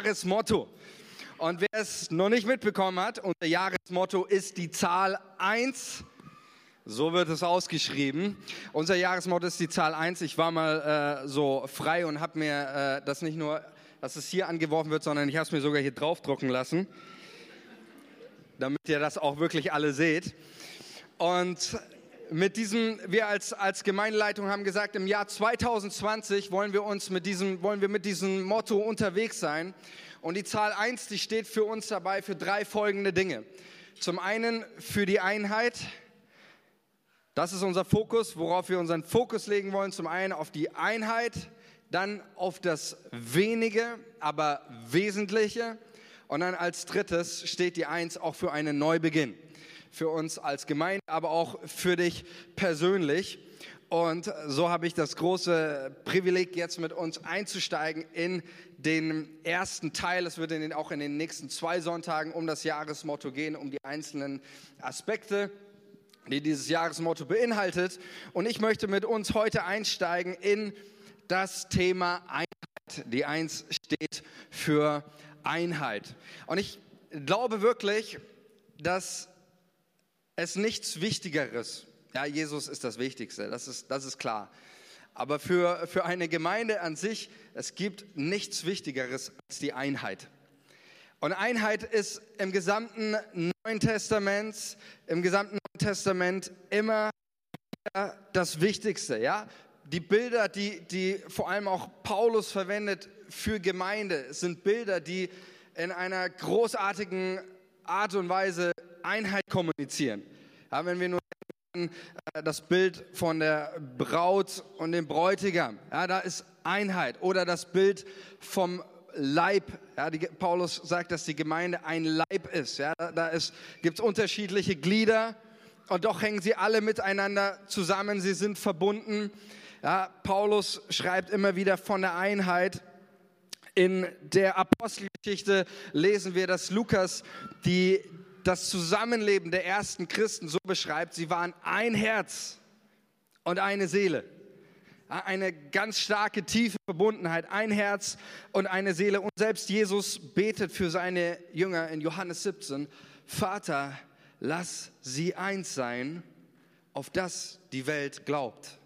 Jahresmotto. Und wer es noch nicht mitbekommen hat, unser Jahresmotto ist die Zahl 1. So wird es ausgeschrieben. Unser Jahresmotto ist die Zahl 1. Ich war mal äh, so frei und habe mir äh, das nicht nur, dass es hier angeworfen wird, sondern ich habe es mir sogar hier draufdrucken lassen, damit ihr das auch wirklich alle seht. Und mit diesem, wir als, als Gemeindeleitung haben gesagt, im Jahr 2020 wollen wir uns mit diesem, wollen wir mit diesem Motto unterwegs sein. Und die Zahl 1, die steht für uns dabei für drei folgende Dinge. Zum einen für die Einheit, das ist unser Fokus, worauf wir unseren Fokus legen wollen. Zum einen auf die Einheit, dann auf das wenige, aber wesentliche. Und dann als drittes steht die Eins auch für einen Neubeginn. Für uns als Gemeinde, aber auch für dich persönlich. Und so habe ich das große Privileg, jetzt mit uns einzusteigen in den ersten Teil. Es wird in auch in den nächsten zwei Sonntagen um das Jahresmotto gehen, um die einzelnen Aspekte die dieses Jahresmotto beinhaltet. Und ich möchte mit uns heute einsteigen in das Thema Einheit. Die Eins steht für Einheit. Und ich glaube wirklich, dass es nichts Wichtigeres, ja, Jesus ist das Wichtigste, das ist, das ist klar. Aber für, für eine Gemeinde an sich, es gibt nichts Wichtigeres als die Einheit. Und Einheit ist im gesamten Neuen Testament, im gesamten Neuen Testament immer das Wichtigste, ja? Die Bilder, die, die vor allem auch Paulus verwendet für Gemeinde, sind Bilder, die in einer großartigen Art und Weise Einheit kommunizieren. Ja, wenn wir nur äh, das Bild von der Braut und dem Bräutigam, ja, da ist Einheit. Oder das Bild vom Leib. Ja, die, Paulus sagt, dass die Gemeinde ein Leib ist. Ja, da gibt es unterschiedliche Glieder und doch hängen sie alle miteinander zusammen. Sie sind verbunden. Ja, Paulus schreibt immer wieder von der Einheit. In der Apostelgeschichte lesen wir, dass Lukas die, das Zusammenleben der ersten Christen so beschreibt. Sie waren ein Herz und eine Seele eine ganz starke, tiefe Verbundenheit, ein Herz und eine Seele. Und selbst Jesus betet für seine Jünger in Johannes 17, Vater, lass sie eins sein, auf das die Welt glaubt.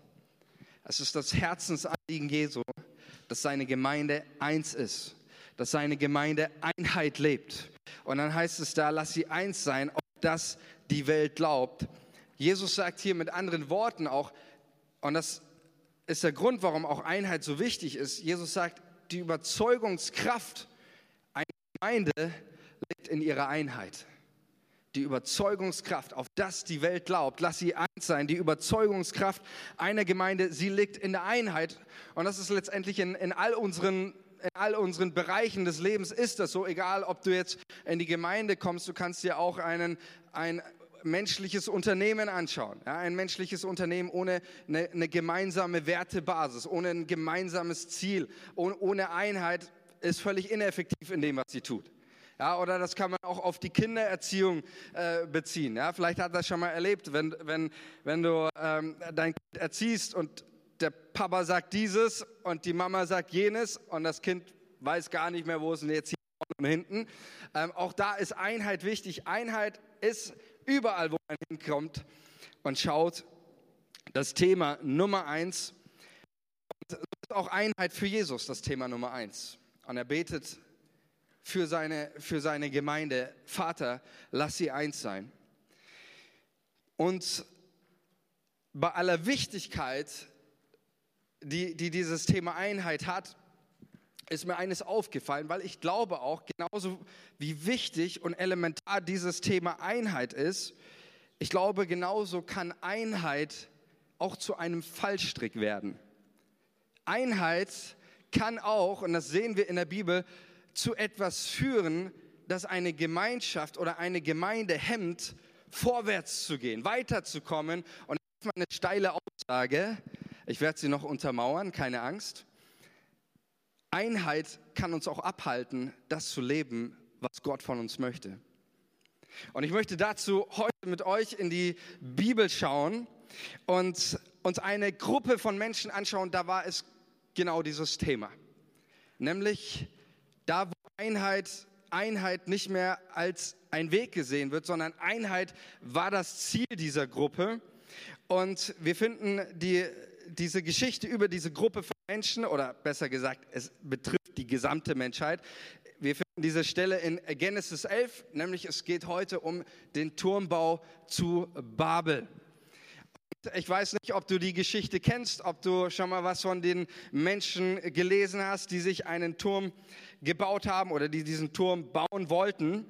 Es ist das Herzensanliegen Jesu, dass seine Gemeinde eins ist, dass seine Gemeinde Einheit lebt. Und dann heißt es da, lass sie eins sein, auf das die Welt glaubt. Jesus sagt hier mit anderen Worten auch, und das ist der Grund, warum auch Einheit so wichtig ist. Jesus sagt, die Überzeugungskraft einer Gemeinde liegt in ihrer Einheit. Die Überzeugungskraft, auf das die Welt glaubt, lass sie eins sein. Die Überzeugungskraft einer Gemeinde, sie liegt in der Einheit. Und das ist letztendlich in, in all unseren in all unseren Bereichen des Lebens ist das so, egal ob du jetzt in die Gemeinde kommst, du kannst dir auch einen, ein menschliches Unternehmen anschauen. Ja, ein menschliches Unternehmen ohne eine, eine, gemeinsame Wertebasis, ohne ein gemeinsames Ziel, ohne, ohne Einheit ist völlig ineffektiv in dem, was sie tut. Ja, oder das kann man auch auf die Kindererziehung äh, beziehen. Ja, vielleicht hat das schon mal erlebt, wenn, wenn, wenn du ähm, dein Kind erziehst und der Papa sagt dieses und die Mama sagt jenes und das Kind weiß gar nicht mehr, wo es jetzt hier und hinten. Ähm, auch da ist Einheit wichtig. Einheit ist überall, wo man hinkommt und schaut, das Thema Nummer eins. Und ist auch Einheit für Jesus, das Thema Nummer eins. Und er betet für seine, für seine Gemeinde, Vater, lass sie eins sein. Und bei aller Wichtigkeit, die, die dieses Thema Einheit hat, ist mir eines aufgefallen, weil ich glaube auch, genauso wie wichtig und elementar dieses Thema Einheit ist, ich glaube, genauso kann Einheit auch zu einem Fallstrick werden. Einheit kann auch, und das sehen wir in der Bibel, zu etwas führen, das eine Gemeinschaft oder eine Gemeinde hemmt, vorwärts zu gehen, weiterzukommen. Und das ist eine steile Aussage. Ich werde sie noch untermauern, keine Angst. Einheit kann uns auch abhalten, das zu leben, was Gott von uns möchte. Und ich möchte dazu heute mit euch in die Bibel schauen und uns eine Gruppe von Menschen anschauen, da war es genau dieses Thema. Nämlich da, wo Einheit, Einheit nicht mehr als ein Weg gesehen wird, sondern Einheit war das Ziel dieser Gruppe. Und wir finden die, diese Geschichte über diese Gruppe von Menschen, oder besser gesagt, es betrifft die gesamte Menschheit. Wir finden diese Stelle in Genesis 11, nämlich es geht heute um den Turmbau zu Babel. Ich weiß nicht, ob du die Geschichte kennst, ob du schon mal was von den Menschen gelesen hast, die sich einen Turm gebaut haben oder die diesen Turm bauen wollten.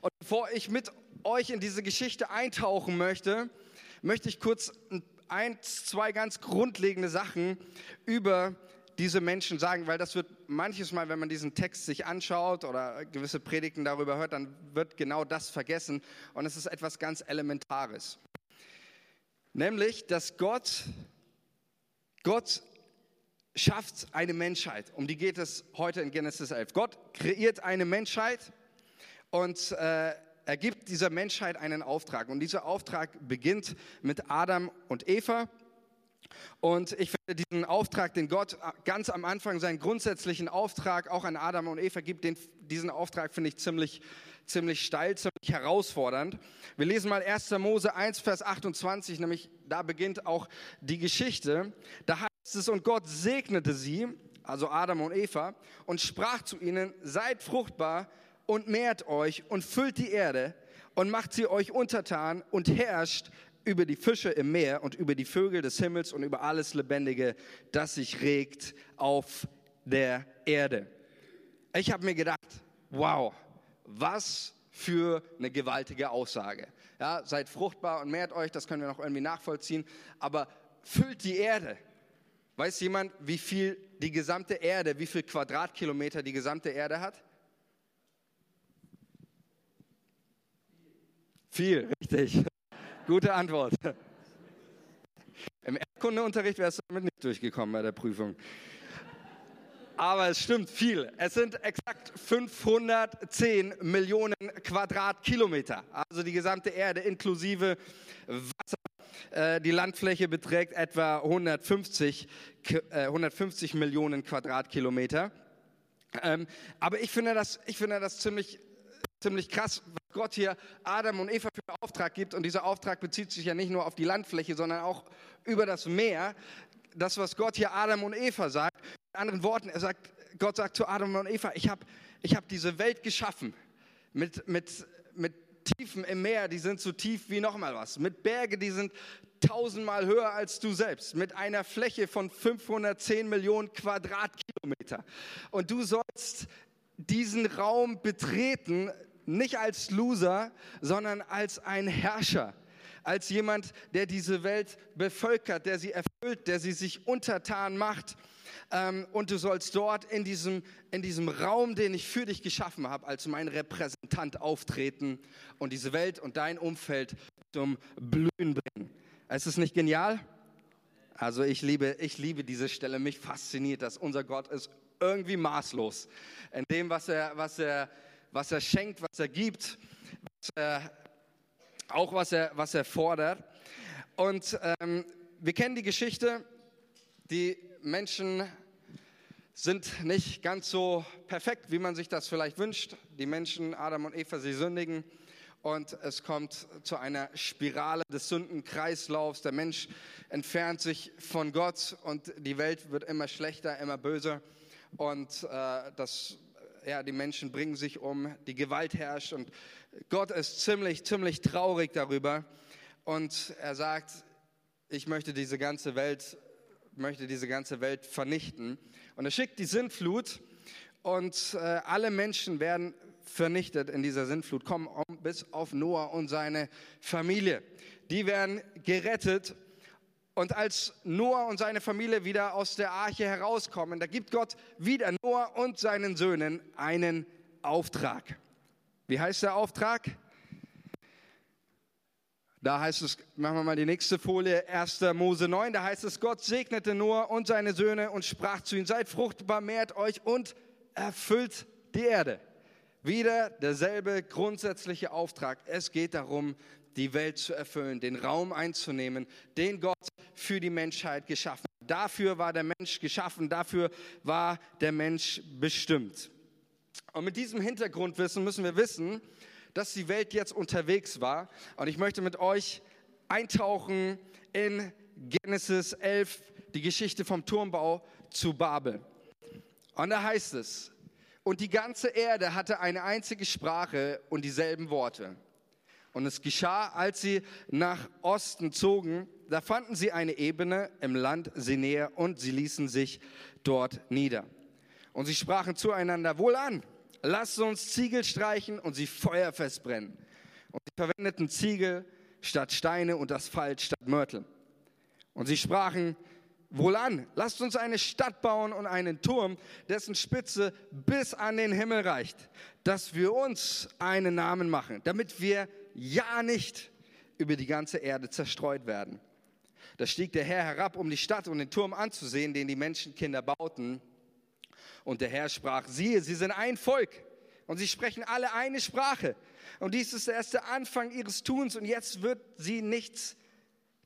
Und bevor ich mit euch in diese Geschichte eintauchen möchte, möchte ich kurz ein, zwei ganz grundlegende Sachen über diese Menschen sagen, weil das wird manches Mal, wenn man diesen Text sich anschaut oder gewisse Predigten darüber hört, dann wird genau das vergessen und es ist etwas ganz Elementares. Nämlich, dass Gott, Gott schafft eine Menschheit. Um die geht es heute in Genesis 11. Gott kreiert eine Menschheit und äh, er gibt dieser Menschheit einen Auftrag. Und dieser Auftrag beginnt mit Adam und Eva. Und ich finde diesen Auftrag, den Gott ganz am Anfang, seinen grundsätzlichen Auftrag auch an Adam und Eva gibt, den, diesen Auftrag finde ich ziemlich ziemlich steil, ziemlich herausfordernd. Wir lesen mal 1. Mose 1, Vers 28, nämlich da beginnt auch die Geschichte. Da heißt es, und Gott segnete sie, also Adam und Eva, und sprach zu ihnen, seid fruchtbar und mehrt euch und füllt die Erde und macht sie euch untertan und herrscht über die Fische im Meer und über die Vögel des Himmels und über alles Lebendige, das sich regt auf der Erde. Ich habe mir gedacht, wow, was für eine gewaltige Aussage. Ja, seid fruchtbar und mehrt euch, das können wir noch irgendwie nachvollziehen, aber füllt die Erde. Weiß jemand, wie viel die gesamte Erde, wie viel Quadratkilometer die gesamte Erde hat? Viel, richtig. Gute Antwort. Im Erdkundeunterricht wärst du damit nicht durchgekommen bei der Prüfung aber es stimmt viel. Es sind exakt 510 Millionen Quadratkilometer, also die gesamte Erde inklusive Wasser. Äh, die Landfläche beträgt etwa 150, 150 äh, Millionen Quadratkilometer. Ähm, aber ich finde das, ich finde das ziemlich, ziemlich krass, Gott hier Adam und Eva für einen Auftrag gibt. Und dieser Auftrag bezieht sich ja nicht nur auf die Landfläche, sondern auch über das Meer. Das, was Gott hier Adam und Eva sagt, mit anderen Worten, er sagt, Gott sagt zu Adam und Eva, ich habe ich hab diese Welt geschaffen mit, mit, mit Tiefen im Meer, die sind so tief wie nochmal was, mit Berge, die sind tausendmal höher als du selbst, mit einer Fläche von 510 Millionen Quadratkilometer. Und du sollst diesen Raum betreten, nicht als Loser, sondern als ein Herrscher als jemand, der diese Welt bevölkert, der sie erfüllt, der sie sich untertan macht. Ähm, und du sollst dort in diesem, in diesem Raum, den ich für dich geschaffen habe, als mein Repräsentant auftreten und diese Welt und dein Umfeld zum Blühen bringen. Ist es nicht genial? Also ich liebe, ich liebe diese Stelle. Mich fasziniert das. Unser Gott ist irgendwie maßlos in dem, was er, was er, was er schenkt, was er gibt, was er auch was er, was er fordert. Und ähm, wir kennen die Geschichte, die Menschen sind nicht ganz so perfekt, wie man sich das vielleicht wünscht. Die Menschen, Adam und Eva, sie sündigen und es kommt zu einer Spirale des Sündenkreislaufs. Der Mensch entfernt sich von Gott und die Welt wird immer schlechter, immer böser und äh, das, ja, die Menschen bringen sich um, die Gewalt herrscht und Gott ist ziemlich, ziemlich traurig darüber und er sagt, ich möchte diese ganze Welt, möchte diese ganze Welt vernichten. Und er schickt die Sintflut und äh, alle Menschen werden vernichtet in dieser Sintflut, kommen um, bis auf Noah und seine Familie. Die werden gerettet. Und als Noah und seine Familie wieder aus der Arche herauskommen, da gibt Gott wieder Noah und seinen Söhnen einen Auftrag. Wie heißt der Auftrag? Da heißt es, machen wir mal die nächste Folie, 1. Mose 9, da heißt es, Gott segnete Noah und seine Söhne und sprach zu ihnen, seid fruchtbar, mehrt euch und erfüllt die Erde. Wieder derselbe grundsätzliche Auftrag. Es geht darum, die Welt zu erfüllen, den Raum einzunehmen, den Gott für die Menschheit geschaffen. Dafür war der Mensch geschaffen, dafür war der Mensch bestimmt. Und mit diesem Hintergrundwissen müssen wir wissen, dass die Welt jetzt unterwegs war. Und ich möchte mit euch eintauchen in Genesis 11, die Geschichte vom Turmbau zu Babel. Und da heißt es, und die ganze Erde hatte eine einzige Sprache und dieselben Worte. Und es geschah, als sie nach Osten zogen, da fanden sie eine Ebene im Land Sinea und sie ließen sich dort nieder. Und sie sprachen zueinander, wohlan, lasst uns Ziegel streichen und sie feuerfest brennen. Und sie verwendeten Ziegel statt Steine und Asphalt statt Mörtel. Und sie sprachen, wohlan, lasst uns eine Stadt bauen und einen Turm, dessen Spitze bis an den Himmel reicht, dass wir uns einen Namen machen, damit wir ja nicht über die ganze Erde zerstreut werden. Da stieg der Herr herab, um die Stadt und den Turm anzusehen, den die Menschenkinder bauten. Und der Herr sprach, siehe, sie sind ein Volk und sie sprechen alle eine Sprache. Und dies ist der erste Anfang ihres Tuns und jetzt wird sie nichts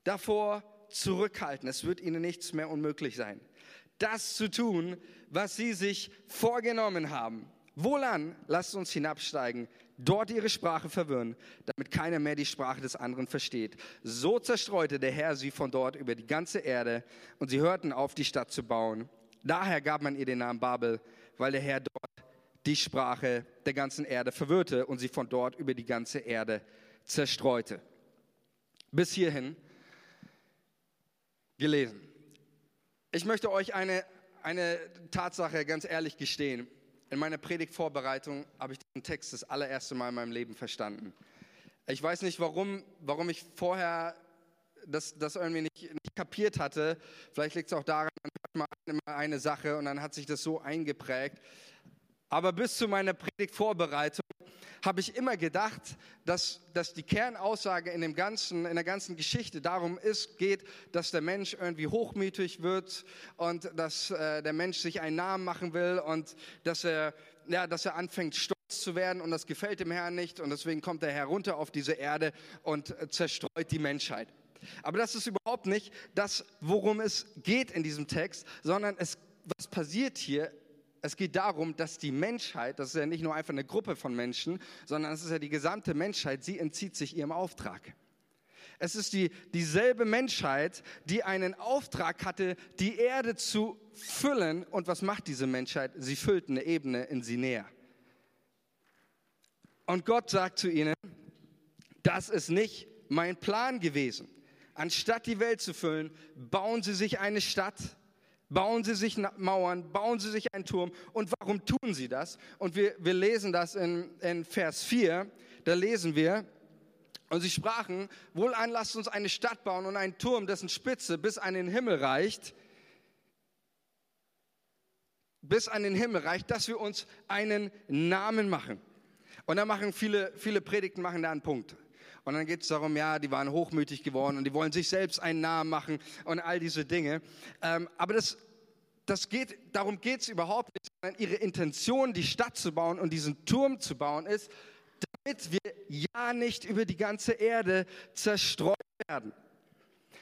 davor zurückhalten. Es wird ihnen nichts mehr unmöglich sein. Das zu tun, was sie sich vorgenommen haben. Wohlan, lasst uns hinabsteigen, dort ihre Sprache verwirren, damit keiner mehr die Sprache des anderen versteht. So zerstreute der Herr sie von dort über die ganze Erde und sie hörten auf, die Stadt zu bauen. Daher gab man ihr den Namen Babel, weil der Herr dort die Sprache der ganzen Erde verwirrte und sie von dort über die ganze Erde zerstreute. Bis hierhin gelesen. Ich möchte euch eine, eine Tatsache ganz ehrlich gestehen. In meiner Predigtvorbereitung habe ich den Text das allererste Mal in meinem Leben verstanden. Ich weiß nicht, warum, warum ich vorher das, das irgendwie nicht, nicht kapiert hatte. Vielleicht liegt es auch daran, man hört mal eine Sache und dann hat sich das so eingeprägt. Aber bis zu meiner Predigtvorbereitung habe ich immer gedacht, dass, dass die Kernaussage in, dem ganzen, in der ganzen Geschichte darum ist, geht, dass der Mensch irgendwie hochmütig wird und dass äh, der Mensch sich einen Namen machen will und dass er, ja, dass er anfängt, stolz zu werden und das gefällt dem Herrn nicht und deswegen kommt er herunter auf diese Erde und zerstreut die Menschheit. Aber das ist überhaupt nicht das, worum es geht in diesem Text, sondern es, was passiert hier es geht darum, dass die Menschheit, das ist ja nicht nur einfach eine Gruppe von Menschen, sondern es ist ja die gesamte Menschheit, sie entzieht sich ihrem Auftrag. Es ist die, dieselbe Menschheit, die einen Auftrag hatte, die Erde zu füllen. Und was macht diese Menschheit? Sie füllt eine Ebene in sie näher. Und Gott sagt zu ihnen, das ist nicht mein Plan gewesen. Anstatt die Welt zu füllen, bauen sie sich eine Stadt, Bauen sie sich Mauern, bauen sie sich einen Turm. Und warum tun sie das? Und wir, wir lesen das in, in Vers 4. Da lesen wir, und sie sprachen, wohlan lasst uns eine Stadt bauen und einen Turm, dessen Spitze bis an den Himmel reicht, bis an den Himmel reicht, dass wir uns einen Namen machen. Und da machen viele, viele Predigten machen da einen Punkt. Und dann geht es darum, ja, die waren hochmütig geworden und die wollen sich selbst einen Namen machen und all diese Dinge. Ähm, aber das, das geht, darum geht es überhaupt nicht, sondern ihre Intention, die Stadt zu bauen und diesen Turm zu bauen, ist, damit wir ja nicht über die ganze Erde zerstreut werden.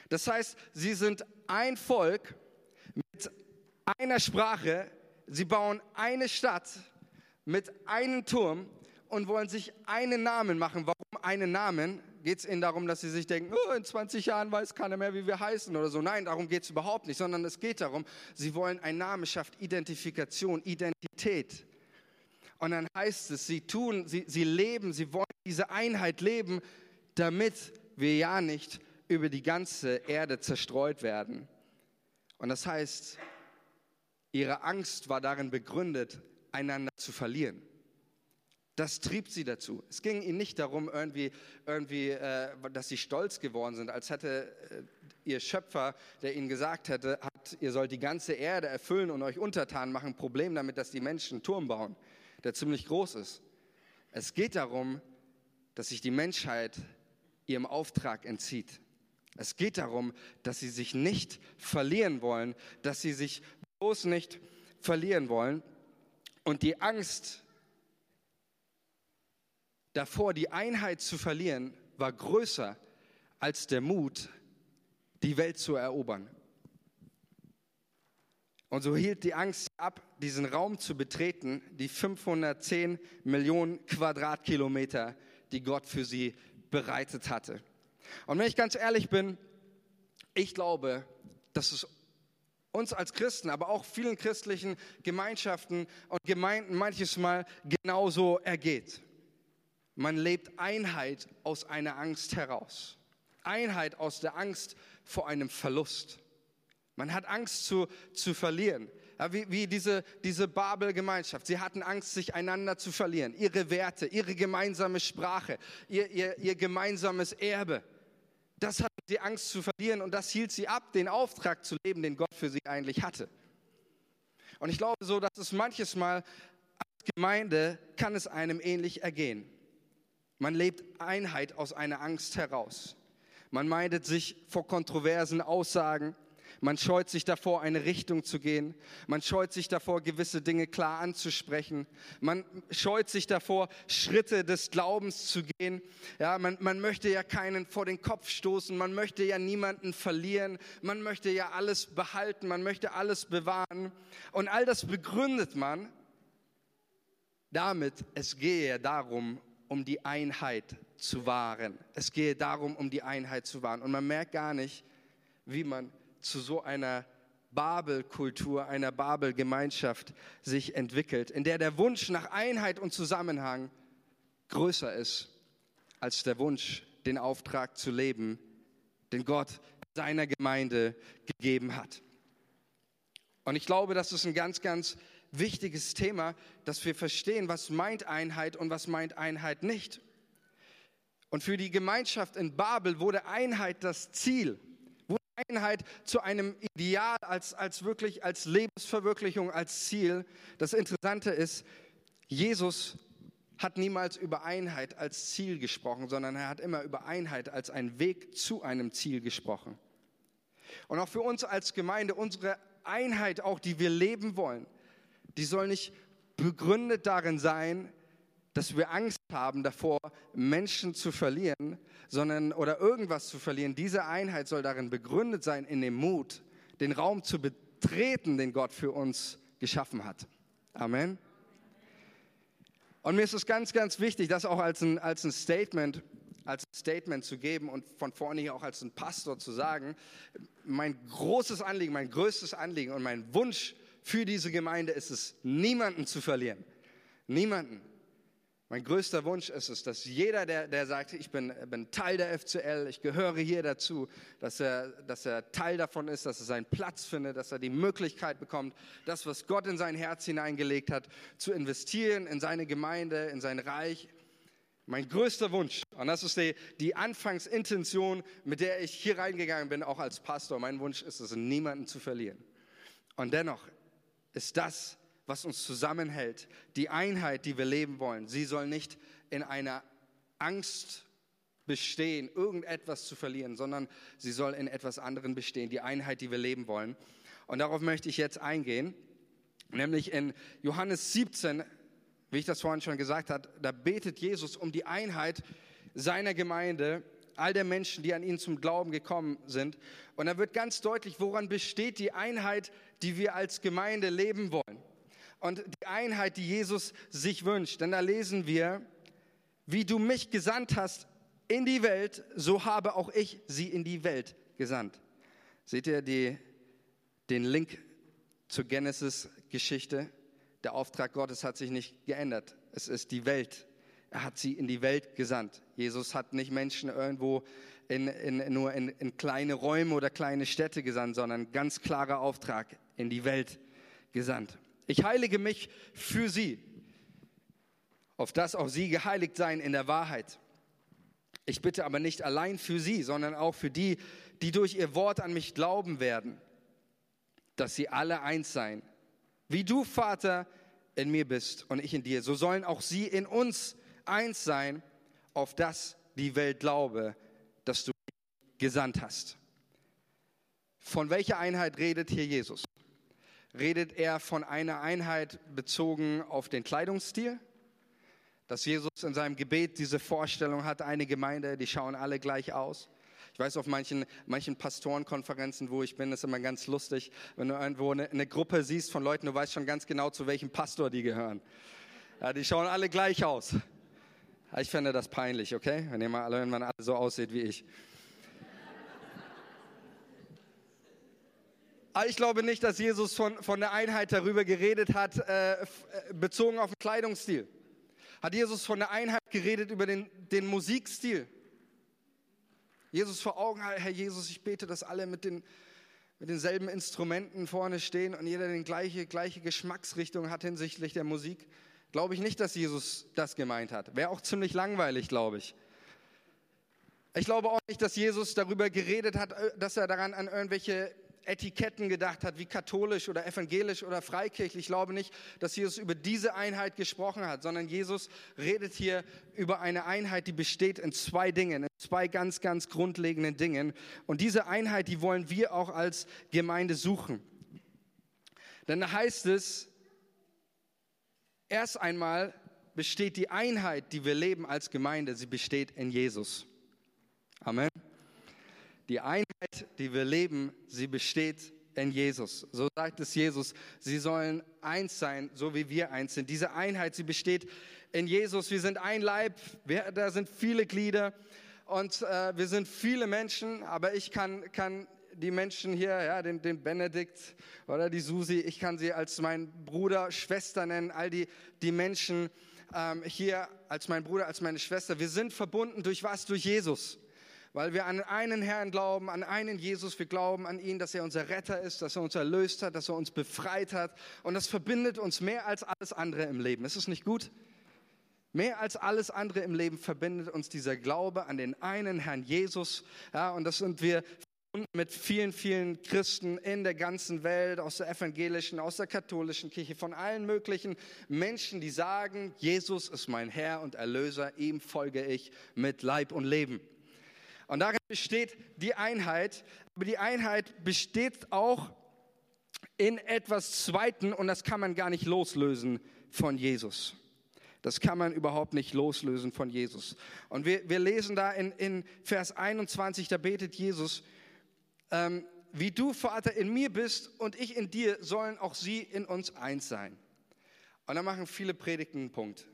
Das heißt, sie sind ein Volk mit einer Sprache, sie bauen eine Stadt mit einem Turm und wollen sich einen Namen machen. Warum einen Namen? Geht es ihnen darum, dass sie sich denken, oh, in 20 Jahren weiß keiner mehr, wie wir heißen oder so? Nein, darum geht es überhaupt nicht, sondern es geht darum, sie wollen einen Namen schafft Identifikation, Identität. Und dann heißt es, sie tun, sie, sie leben, sie wollen diese Einheit leben, damit wir ja nicht über die ganze Erde zerstreut werden. Und das heißt, ihre Angst war darin begründet, einander zu verlieren. Das trieb sie dazu. Es ging ihnen nicht darum, irgendwie, irgendwie äh, dass sie stolz geworden sind, als hätte äh, ihr Schöpfer, der ihnen gesagt hätte, hat, ihr sollt die ganze Erde erfüllen und euch untertan machen, Problem damit, dass die Menschen einen Turm bauen, der ziemlich groß ist. Es geht darum, dass sich die Menschheit ihrem Auftrag entzieht. Es geht darum, dass sie sich nicht verlieren wollen, dass sie sich bloß nicht verlieren wollen. Und die Angst, davor, die Einheit zu verlieren, war größer als der Mut, die Welt zu erobern. Und so hielt die Angst ab, diesen Raum zu betreten, die 510 Millionen Quadratkilometer, die Gott für sie bereitet hatte. Und wenn ich ganz ehrlich bin, ich glaube, dass es uns als Christen, aber auch vielen christlichen Gemeinschaften und Gemeinden manches Mal genauso ergeht. Man lebt Einheit aus einer Angst heraus. Einheit aus der Angst vor einem Verlust. Man hat Angst zu, zu verlieren. Ja, wie, wie diese, diese Babel-Gemeinschaft. Sie hatten Angst, sich einander zu verlieren. Ihre Werte, ihre gemeinsame Sprache, ihr, ihr, ihr gemeinsames Erbe. Das hatten sie Angst zu verlieren und das hielt sie ab, den Auftrag zu leben, den Gott für sie eigentlich hatte. Und ich glaube so, dass es manches Mal als Gemeinde kann es einem ähnlich ergehen. Man lebt Einheit aus einer Angst heraus. Man meidet sich vor kontroversen Aussagen. Man scheut sich davor, eine Richtung zu gehen. Man scheut sich davor, gewisse Dinge klar anzusprechen. Man scheut sich davor, Schritte des Glaubens zu gehen. Ja, man, man möchte ja keinen vor den Kopf stoßen. Man möchte ja niemanden verlieren. Man möchte ja alles behalten. Man möchte alles bewahren. Und all das begründet man damit, es gehe ja darum, um die Einheit zu wahren. Es gehe darum, um die Einheit zu wahren. Und man merkt gar nicht, wie man zu so einer Babelkultur, einer Babelgemeinschaft sich entwickelt, in der der Wunsch nach Einheit und Zusammenhang größer ist als der Wunsch, den Auftrag zu leben, den Gott seiner Gemeinde gegeben hat. Und ich glaube, das ist ein ganz, ganz wichtiges Thema, dass wir verstehen, was meint Einheit und was meint Einheit nicht. Und für die Gemeinschaft in Babel wurde Einheit das Ziel, wurde Einheit zu einem Ideal als, als wirklich als Lebensverwirklichung, als Ziel. Das Interessante ist, Jesus hat niemals über Einheit als Ziel gesprochen, sondern er hat immer über Einheit als einen Weg zu einem Ziel gesprochen. Und auch für uns als Gemeinde, unsere Einheit auch, die wir leben wollen, die soll nicht begründet darin sein, dass wir Angst haben davor, Menschen zu verlieren, sondern oder irgendwas zu verlieren. Diese Einheit soll darin begründet sein, in dem Mut, den Raum zu betreten, den Gott für uns geschaffen hat. Amen. Und mir ist es ganz, ganz wichtig, das auch als ein, als ein Statement, als Statement zu geben und von vorne hier auch als ein Pastor zu sagen. Mein großes Anliegen, mein größtes Anliegen und mein Wunsch für diese Gemeinde ist es, niemanden zu verlieren. Niemanden. Mein größter Wunsch ist es, dass jeder, der, der sagt, ich bin, bin Teil der FCL, ich gehöre hier dazu, dass er, dass er Teil davon ist, dass er seinen Platz findet, dass er die Möglichkeit bekommt, das, was Gott in sein Herz hineingelegt hat, zu investieren in seine Gemeinde, in sein Reich. Mein größter Wunsch, und das ist die, die Anfangsintention, mit der ich hier reingegangen bin, auch als Pastor, mein Wunsch ist es, niemanden zu verlieren. Und dennoch ist das, was uns zusammenhält, die Einheit, die wir leben wollen. Sie soll nicht in einer Angst bestehen, irgendetwas zu verlieren, sondern sie soll in etwas anderem bestehen, die Einheit, die wir leben wollen. Und darauf möchte ich jetzt eingehen, nämlich in Johannes 17, wie ich das vorhin schon gesagt habe, da betet Jesus um die Einheit seiner Gemeinde, all der Menschen, die an ihn zum Glauben gekommen sind. Und da wird ganz deutlich, woran besteht die Einheit, die wir als Gemeinde leben wollen und die Einheit, die Jesus sich wünscht. Denn da lesen wir, wie du mich gesandt hast in die Welt, so habe auch ich sie in die Welt gesandt. Seht ihr die, den Link zur Genesis-Geschichte? Der Auftrag Gottes hat sich nicht geändert. Es ist die Welt. Er hat sie in die Welt gesandt. Jesus hat nicht Menschen irgendwo in, in, nur in, in kleine Räume oder kleine Städte gesandt, sondern ganz klarer Auftrag in die Welt gesandt. Ich heilige mich für sie, auf dass auch sie geheiligt seien in der Wahrheit. Ich bitte aber nicht allein für sie, sondern auch für die, die durch ihr Wort an mich glauben werden, dass sie alle eins seien. Wie du, Vater, in mir bist und ich in dir, so sollen auch sie in uns eins sein, auf das die Welt glaube, dass du gesandt hast. Von welcher Einheit redet hier Jesus? redet er von einer Einheit bezogen auf den Kleidungsstil. Dass Jesus in seinem Gebet diese Vorstellung hat, eine Gemeinde, die schauen alle gleich aus. Ich weiß, auf manchen, manchen Pastorenkonferenzen, wo ich bin, ist immer ganz lustig, wenn du irgendwo eine, eine Gruppe siehst von Leuten, du weißt schon ganz genau, zu welchem Pastor die gehören. Ja, die schauen alle gleich aus. Ich fände das peinlich, okay? Wenn ihr mal wenn man alle so aussieht wie ich. Aber ich glaube nicht, dass Jesus von, von der Einheit darüber geredet hat, äh, äh, bezogen auf den Kleidungsstil. Hat Jesus von der Einheit geredet über den, den Musikstil? Jesus vor Augen, Herr Jesus, ich bete, dass alle mit, den, mit denselben Instrumenten vorne stehen und jeder die gleiche, gleiche Geschmacksrichtung hat hinsichtlich der Musik. Glaube ich nicht, dass Jesus das gemeint hat. Wäre auch ziemlich langweilig, glaube ich. Ich glaube auch nicht, dass Jesus darüber geredet hat, äh, dass er daran an irgendwelche Etiketten gedacht hat, wie katholisch oder evangelisch oder freikirchlich. Ich glaube nicht, dass Jesus über diese Einheit gesprochen hat, sondern Jesus redet hier über eine Einheit, die besteht in zwei Dingen, in zwei ganz, ganz grundlegenden Dingen. Und diese Einheit, die wollen wir auch als Gemeinde suchen. Denn da heißt es, erst einmal besteht die Einheit, die wir leben als Gemeinde, sie besteht in Jesus. Amen. Die Einheit, die wir leben, sie besteht in Jesus. So sagt es Jesus. Sie sollen eins sein, so wie wir eins sind. Diese Einheit, sie besteht in Jesus. Wir sind ein Leib, wir, da sind viele Glieder und äh, wir sind viele Menschen, aber ich kann, kann die Menschen hier, ja, den, den Benedikt oder die Susi, ich kann sie als mein Bruder, Schwester nennen, all die, die Menschen ähm, hier als mein Bruder, als meine Schwester. Wir sind verbunden durch was? Durch Jesus weil wir an einen Herrn glauben, an einen Jesus. Wir glauben an ihn, dass er unser Retter ist, dass er uns erlöst hat, dass er uns befreit hat. Und das verbindet uns mehr als alles andere im Leben. Ist es nicht gut? Mehr als alles andere im Leben verbindet uns dieser Glaube an den einen Herrn Jesus. Ja, und das sind wir mit vielen, vielen Christen in der ganzen Welt, aus der evangelischen, aus der katholischen Kirche, von allen möglichen Menschen, die sagen, Jesus ist mein Herr und Erlöser, ihm folge ich mit Leib und Leben. Und darin besteht die Einheit. Aber die Einheit besteht auch in etwas Zweiten und das kann man gar nicht loslösen von Jesus. Das kann man überhaupt nicht loslösen von Jesus. Und wir, wir lesen da in, in Vers 21, da betet Jesus, ähm, wie du, Vater, in mir bist und ich in dir, sollen auch sie in uns eins sein. Und dann machen viele Predigten einen Punkt.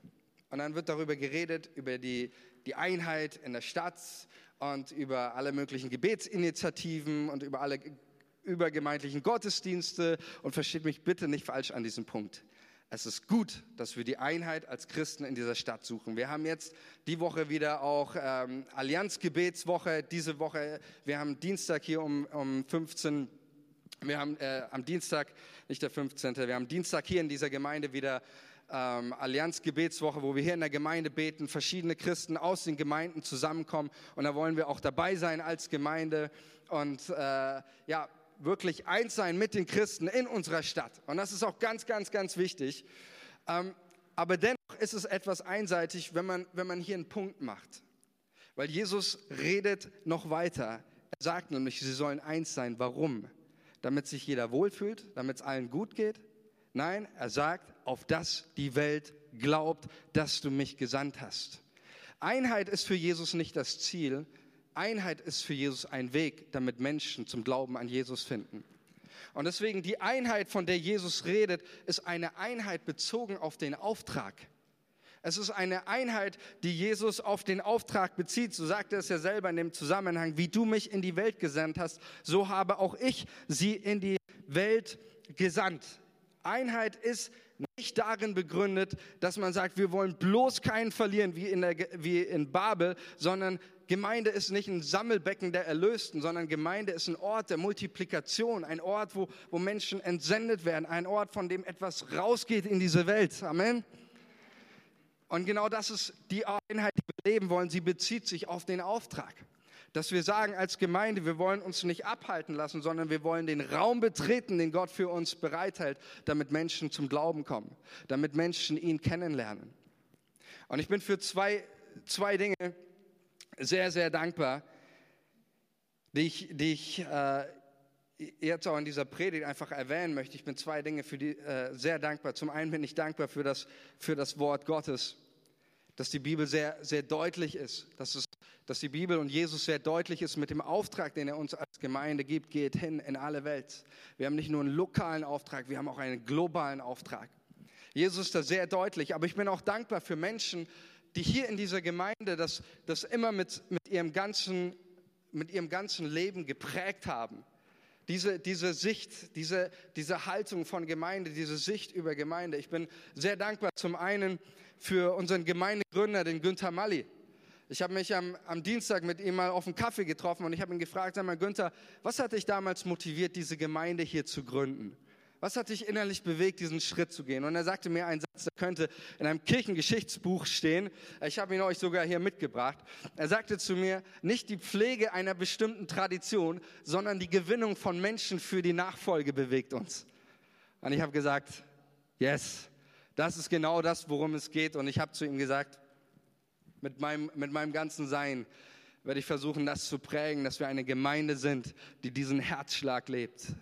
Und dann wird darüber geredet, über die, die Einheit in der Stadt und über alle möglichen Gebetsinitiativen und über alle übergemeindlichen Gottesdienste. Und versteht mich bitte nicht falsch an diesem Punkt. Es ist gut, dass wir die Einheit als Christen in dieser Stadt suchen. Wir haben jetzt die Woche wieder auch ähm, Allianzgebetswoche. Diese Woche, wir haben Dienstag hier um, um 15 wir haben äh, am Dienstag, nicht der 15., wir haben Dienstag hier in dieser Gemeinde wieder ähm, Allianz-Gebetswoche, wo wir hier in der Gemeinde beten, verschiedene Christen aus den Gemeinden zusammenkommen und da wollen wir auch dabei sein als Gemeinde und äh, ja, wirklich eins sein mit den Christen in unserer Stadt. Und das ist auch ganz, ganz, ganz wichtig. Ähm, aber dennoch ist es etwas einseitig, wenn man, wenn man hier einen Punkt macht. Weil Jesus redet noch weiter. Er sagt nämlich, sie sollen eins sein. Warum? Damit sich jeder wohlfühlt, damit es allen gut geht, Nein, er sagt, auf das die Welt glaubt, dass du mich gesandt hast. Einheit ist für Jesus nicht das Ziel. Einheit ist für Jesus ein Weg, damit Menschen zum Glauben an Jesus finden. Und deswegen die Einheit, von der Jesus redet, ist eine Einheit bezogen auf den Auftrag. Es ist eine Einheit, die Jesus auf den Auftrag bezieht. So sagt er es ja selber in dem Zusammenhang, wie du mich in die Welt gesandt hast, so habe auch ich sie in die Welt gesandt. Einheit ist nicht darin begründet, dass man sagt, wir wollen bloß keinen verlieren wie in, der, wie in Babel, sondern Gemeinde ist nicht ein Sammelbecken der Erlösten, sondern Gemeinde ist ein Ort der Multiplikation, ein Ort, wo, wo Menschen entsendet werden, ein Ort, von dem etwas rausgeht in diese Welt. Amen. Und genau das ist die Einheit, die wir leben wollen. Sie bezieht sich auf den Auftrag dass wir sagen als Gemeinde, wir wollen uns nicht abhalten lassen, sondern wir wollen den Raum betreten, den Gott für uns bereithält, damit Menschen zum Glauben kommen, damit Menschen ihn kennenlernen. Und ich bin für zwei, zwei Dinge sehr, sehr dankbar, die ich, die ich äh, jetzt auch in dieser Predigt einfach erwähnen möchte. Ich bin zwei Dinge für die äh, sehr dankbar. Zum einen bin ich dankbar für das, für das Wort Gottes, dass die Bibel sehr, sehr deutlich ist, dass es dass die Bibel und Jesus sehr deutlich ist mit dem Auftrag, den er uns als Gemeinde gibt, geht hin in alle Welt. Wir haben nicht nur einen lokalen Auftrag, wir haben auch einen globalen Auftrag. Jesus ist da sehr deutlich, aber ich bin auch dankbar für Menschen, die hier in dieser Gemeinde das, das immer mit, mit, ihrem ganzen, mit ihrem ganzen Leben geprägt haben. Diese, diese Sicht, diese, diese Haltung von Gemeinde, diese Sicht über Gemeinde. Ich bin sehr dankbar zum einen für unseren Gemeindegründer, den Günther Malli. Ich habe mich am, am, Dienstag mit ihm mal auf einen Kaffee getroffen und ich habe ihn gefragt, sag mal, Günther, was hat dich damals motiviert, diese Gemeinde hier zu gründen? Was hat dich innerlich bewegt, diesen Schritt zu gehen? Und er sagte mir einen Satz, der könnte in einem Kirchengeschichtsbuch stehen. Ich habe ihn euch sogar hier mitgebracht. Er sagte zu mir, nicht die Pflege einer bestimmten Tradition, sondern die Gewinnung von Menschen für die Nachfolge bewegt uns. Und ich habe gesagt, yes, das ist genau das, worum es geht. Und ich habe zu ihm gesagt, mit meinem, mit meinem ganzen Sein werde ich versuchen, das zu prägen, dass wir eine Gemeinde sind, die diesen Herzschlag lebt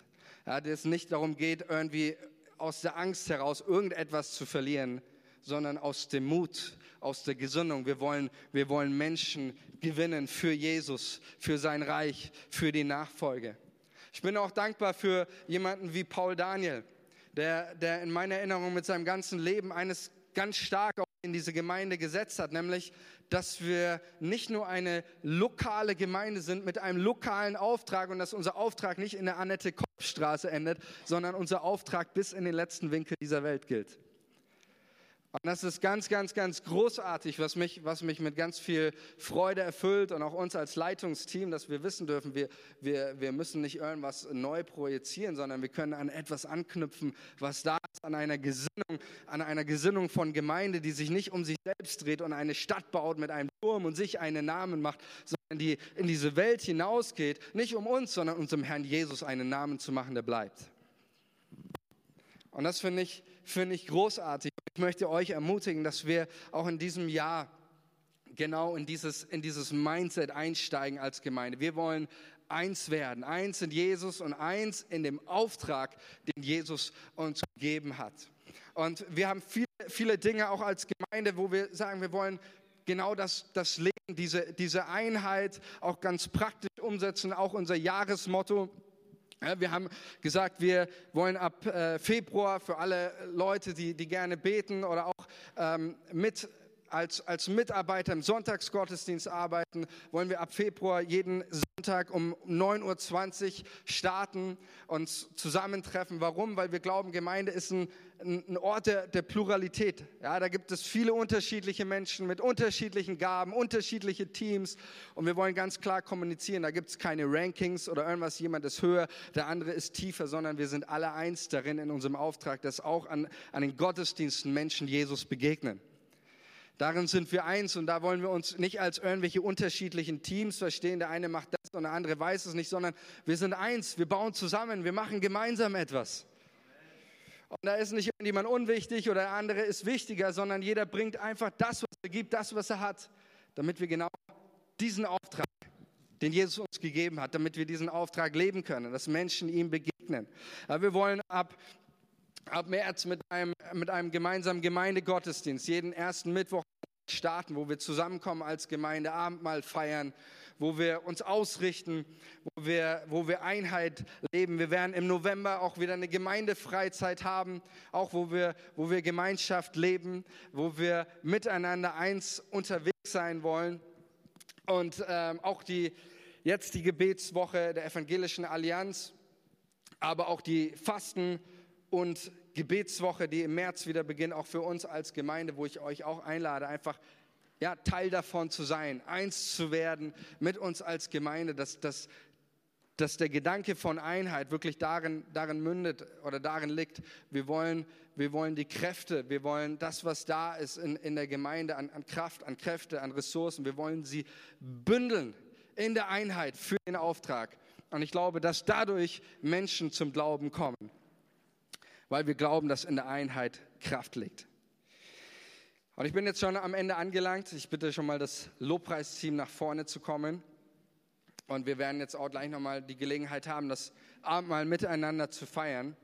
ja, es nicht darum geht, irgendwie aus der Angst heraus irgendetwas zu verlieren, sondern aus dem Mut, aus der Gesinnung. Wir wollen, wir wollen Menschen gewinnen für Jesus, für sein Reich, für die Nachfolge. Ich bin auch dankbar für jemanden wie Paul Daniel, der, der in meiner Erinnerung mit seinem ganzen Leben eines ganz stark in diese Gemeinde gesetzt hat, nämlich dass wir nicht nur eine lokale Gemeinde sind mit einem lokalen Auftrag und dass unser Auftrag nicht in der Annette Kopfstraße endet, sondern unser Auftrag bis in den letzten Winkel dieser Welt gilt. Und das ist ganz, ganz, ganz großartig, was mich, was mich mit ganz viel Freude erfüllt und auch uns als Leitungsteam, dass wir wissen dürfen, wir, wir, wir müssen nicht irgendwas neu projizieren, sondern wir können an etwas anknüpfen, was da ist, an einer Gesinnung, an einer Gesinnung von Gemeinde, die sich nicht um sich selbst dreht und eine Stadt baut mit einem Turm und sich einen Namen macht, sondern die in diese Welt hinausgeht, nicht um uns, sondern unserem Herrn Jesus einen Namen zu machen, der bleibt. Und das finde ich, finde ich großartig. Ich möchte euch ermutigen, dass wir auch in diesem Jahr genau in dieses, in dieses Mindset einsteigen als Gemeinde. Wir wollen eins werden, eins in Jesus und eins in dem Auftrag, den Jesus uns gegeben hat. Und wir haben viele, viele Dinge auch als Gemeinde, wo wir sagen, wir wollen genau das, das Leben, diese, diese Einheit auch ganz praktisch umsetzen, auch unser Jahresmotto ja, wir haben gesagt, wir wollen ab äh, Februar für alle Leute, die, die gerne beten oder auch ähm, mit als, als Mitarbeiter im Sonntagsgottesdienst arbeiten, wollen wir ab Februar jeden Sonntag um 9.20 Uhr starten, uns zusammentreffen. Warum? Weil wir glauben, Gemeinde ist ein, ein Ort der, der Pluralität. Ja, da gibt es viele unterschiedliche Menschen mit unterschiedlichen Gaben, unterschiedliche Teams und wir wollen ganz klar kommunizieren. Da gibt es keine Rankings oder irgendwas, jemand ist höher, der andere ist tiefer, sondern wir sind alle eins darin in unserem Auftrag, dass auch an, an den Gottesdiensten Menschen Jesus begegnen. Darin sind wir eins und da wollen wir uns nicht als irgendwelche unterschiedlichen Teams verstehen. Der eine macht das und der andere weiß es nicht, sondern wir sind eins. Wir bauen zusammen. Wir machen gemeinsam etwas. Und da ist nicht jemand unwichtig oder der andere ist wichtiger, sondern jeder bringt einfach das, was er gibt, das, was er hat, damit wir genau diesen Auftrag, den Jesus uns gegeben hat, damit wir diesen Auftrag leben können, dass Menschen ihm begegnen. Aber wir wollen ab ab März mit einem, mit einem gemeinsamen Gemeindegottesdienst jeden ersten Mittwoch starten, wo wir zusammenkommen als Gemeinde, Abendmahl feiern, wo wir uns ausrichten, wo wir, wo wir Einheit leben. Wir werden im November auch wieder eine Gemeindefreizeit haben, auch wo wir, wo wir Gemeinschaft leben, wo wir miteinander eins unterwegs sein wollen. Und ähm, auch die, jetzt die Gebetswoche der Evangelischen Allianz, aber auch die Fasten- und Gebetswoche, die im März wieder beginnt, auch für uns als Gemeinde, wo ich euch auch einlade, einfach ja, Teil davon zu sein, eins zu werden mit uns als Gemeinde, dass, dass, dass der Gedanke von Einheit wirklich darin, darin mündet oder darin liegt, wir wollen, wir wollen die Kräfte, wir wollen das, was da ist in, in der Gemeinde an, an Kraft, an Kräfte, an Ressourcen, wir wollen sie bündeln in der Einheit für den Auftrag. Und ich glaube, dass dadurch Menschen zum Glauben kommen weil wir glauben, dass in der Einheit Kraft liegt. Und ich bin jetzt schon am Ende angelangt. Ich bitte schon mal das Lobpreisteam nach vorne zu kommen. Und wir werden jetzt auch gleich nochmal die Gelegenheit haben, das Abendmahl miteinander zu feiern.